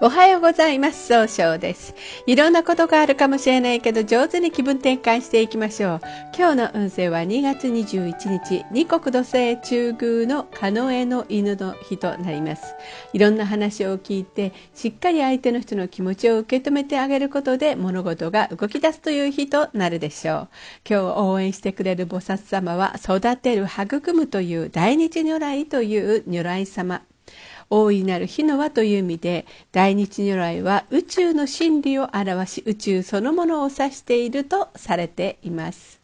おはようございます。総称です。いろんなことがあるかもしれないけど、上手に気分転換していきましょう。今日の運勢は2月21日、二国土星中宮のカノエの犬の日となります。いろんな話を聞いて、しっかり相手の人の気持ちを受け止めてあげることで、物事が動き出すという日となるでしょう。今日応援してくれる菩薩様は、育てる、育むという大日如来という如来様。大いなる火の輪という意味で大日如来は宇宙の真理を表し宇宙そのものを指しているとされています。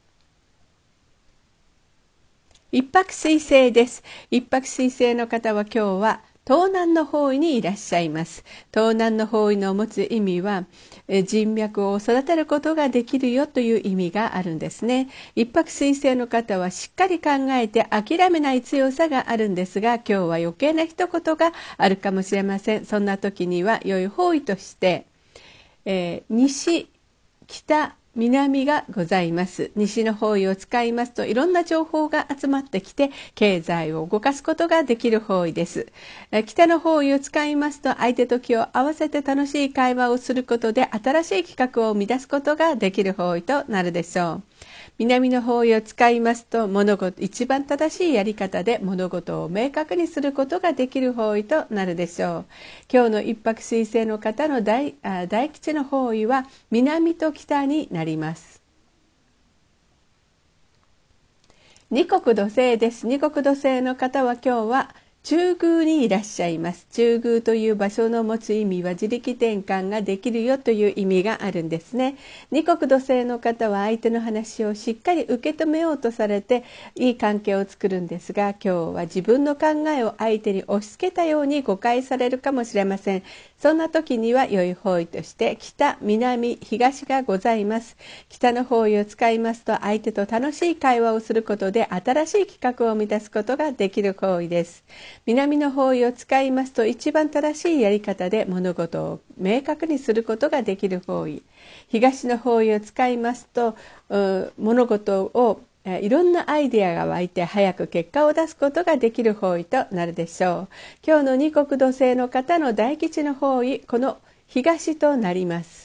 一泊水星です。一泊水星の方は今日は東南の方位にいらっしゃいます。東南の方位の持つ意味は、人脈を育てることができるよという意味があるんですね。一泊水星の方はしっかり考えて諦めない強さがあるんですが、今日は余計な一言があるかもしれません。そんな時には良い方位として、えー、西、北、南がございます。西の方位を使いますといろんな情報が集まってきて経済を動かすことができる方位です。北の方位を使いますと相手と気を合わせて楽しい会話をすることで新しい企画を生み出すことができる方位となるでしょう。南の方位を使いますと物事一番正しいやり方で物事を明確にすることができる方位となるでしょう。今日の一泊水星の方の大大吉の方位は南と北になります。二国土星です。二国土星の方は今日は中宮にいらっしゃいます。中宮という場所の持つ意味は自力転換ができるよという意味があるんですね。二国土星の方は相手の話をしっかり受け止めようとされていい関係を作るんですが今日は自分の考えを相手に押し付けたように誤解されるかもしれません。そんな時には良い方位として北南東がございます。北の方位を使いますと相手と楽しい会話をすることで新しい企画を生み出すことができる方位です。南の方位を使いますと一番正しいやり方で物事を明確にすることができる方位東の方位を使いますと物事をいろんなアイデアが湧いて早く結果を出すことができる方位となるでしょう。今日の二国土星の方の大吉の方位この東となります。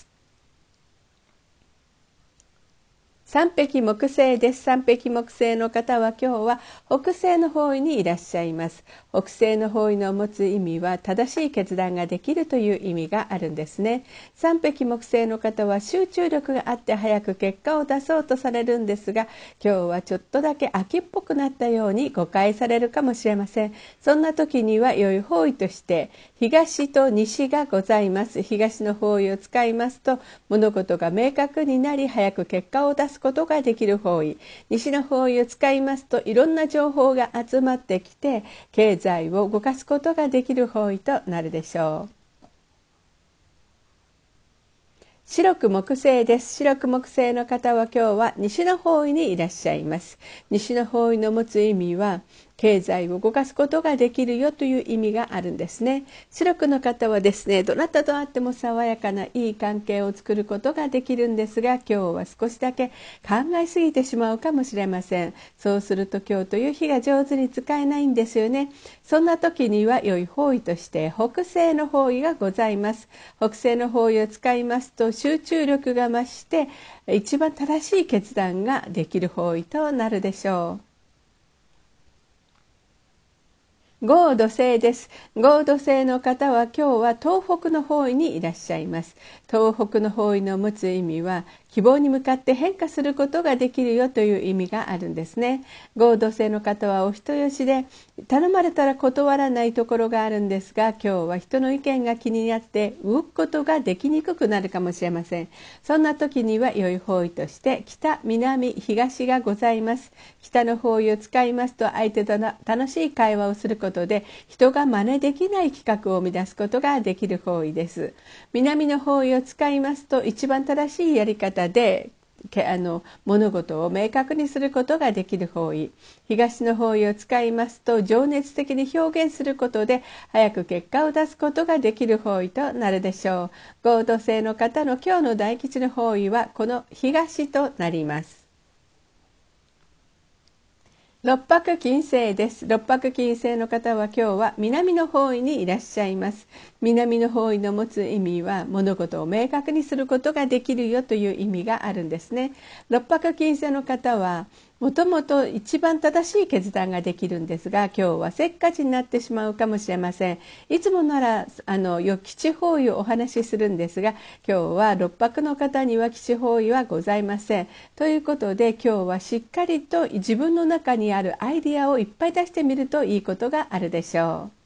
三匹木星です。三匹木星の方は今日は北西の方位にいらっしゃいます。北西の方位の持つ意味は正しい決断ができるという意味があるんですね。三匹木星の方は集中力があって早く結果を出そうとされるんですが、今日はちょっとだけ秋っぽくなったように誤解されるかもしれません。そんな時には良い方位として東と西がございます。東の方位を使いますと物事が明確になり早く結果を出すことができる方位西の方位を使いますといろんな情報が集まってきて経済を動かすことができる方位となるでしょう。白く木星です。白く木星の方は今日は西の方位にいらっしゃいます。西の方位の持つ意味は経済を動かすことができるよという意味があるんですね。白くの方はですねどなたと会っても爽やかないい関係を作ることができるんですが今日は少しだけ考えすぎてしまうかもしれません。そうすると今日という日が上手に使えないんですよね。そんな時には良い方位として北西の方位がございます。北西の方位を使いますと集中力が増して一番正しい決断ができる方位となるでしょう。合土星です。合土星の方は今日は東北の方位にいらっしゃいます。東北の方位の持つ意味は希望に向かって変化することができるよという意味があるんですね。合同性の方はお人よしで頼まれたら断らないところがあるんですが今日は人の意見が気になって動くことができにくくなるかもしれません。そんな時には良い方位として北南東がございます。北の方位を使いますと相手との楽しい会話をすることで人が真似できない企画を生み出すことができる方位です。南の方位を使いますと一番正しいやり方であの物事を明確にすることができる方位東の方位を使いますと情熱的に表現することで早く結果を出すことができる方位となるでしょう。合同性の方の今日の大吉の方位はこの東となります。六白金星です。六白金星の方は今日は南の方位にいらっしゃいます。南の方位の持つ意味は物事を明確にすることができるよという意味があるんですね。六白金星の方はもともと一番正しい決断ができるんですが今日はせっかちになってしまうかもしれません。いつもならあのよ基地方位をお話しするんですが今日は六泊の方には基地方位はございません。ということで今日はしっかりと自分の中にあるアイディアをいっぱい出してみるといいことがあるでしょう。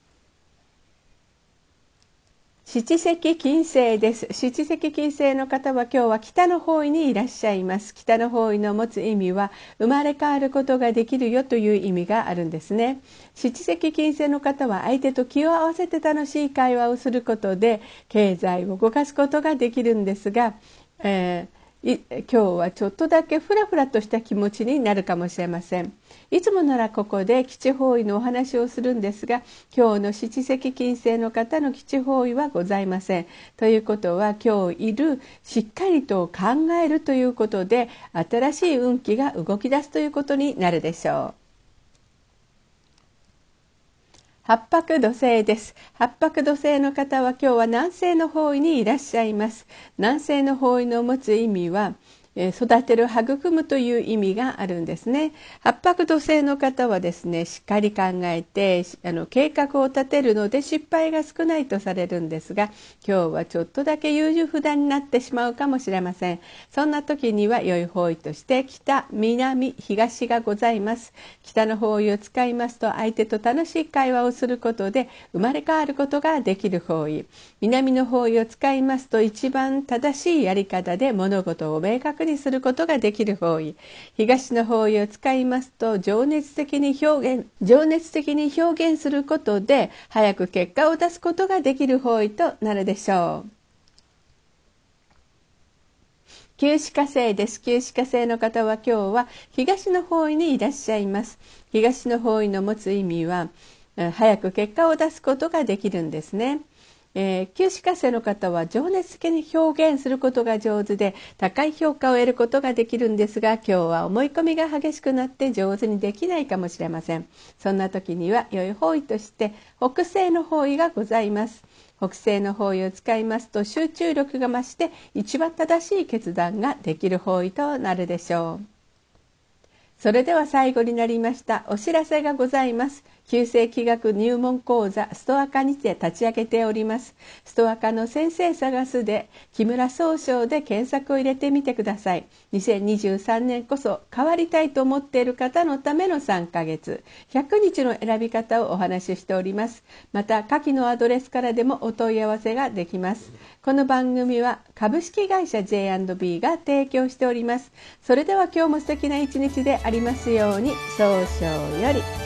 七石金星です。七石金星の方は今日は北の方位にいらっしゃいます。北の方位の持つ意味は生まれ変わることができるよという意味があるんですね。七石金星の方は相手と気を合わせて楽しい会話をすることで経済を動かすことができるんですが、えー今日はちょっとだけフラフラとした気持ちになるかもしれません。いつもならここで基地方位のお話をするんですが今日の七石金星の方の基地方位はございません。ということは今日いるしっかりと考えるということで新しい運気が動き出すということになるでしょう。八白土星です。八白土星の方は今日は南西の方位にいらっしゃいます。南西の方位の持つ意味は育てる育むという意味があるんですね。八白土星の方はですねしっかり考えてあの計画を立てるので失敗が少ないとされるんですが今日はちょっとだけ優柔不断になってしまうかもしれません。そんな時には良い方位として北南東がございます。北の方位を使いますと相手と楽しい会話をすることで生まれ変わることができる方位。南の方位を使いますと一番正しいやり方で物事を明確にすることができる方位。東の方位を使いますと情熱的に表現情熱的に表現することで早く結果を出すことができる方位となるでしょう。旧歯科生です。旧歯科生の方は今日は東の方位にいらっしゃいます。東の方位の持つ意味は早く結果を出すことができるんですね。えー、旧歯科生の方は情熱的に表現することが上手で高い評価を得ることができるんですが今日は思い込みが激しくなって上手にできないかもしれません。そんな時には良い方位として北西の方位がございます。北西の方位を使いますと集中力が増して一番正しい決断ができる方位となるでしょう。それでは最後になりましたお知らせがございます。旧世紀学入門講座ストア科にて立ち上げております。ストア科の先生探すで木村総称で検索を入れてみてください。2023年こそ変わりたいと思っている方のための3ヶ月。100日の選び方をお話ししております。また下記のアドレスからでもお問い合わせができます。この番組は株式会社 J&B が提供しております。それでは今日も素敵な一日でありますように早々より。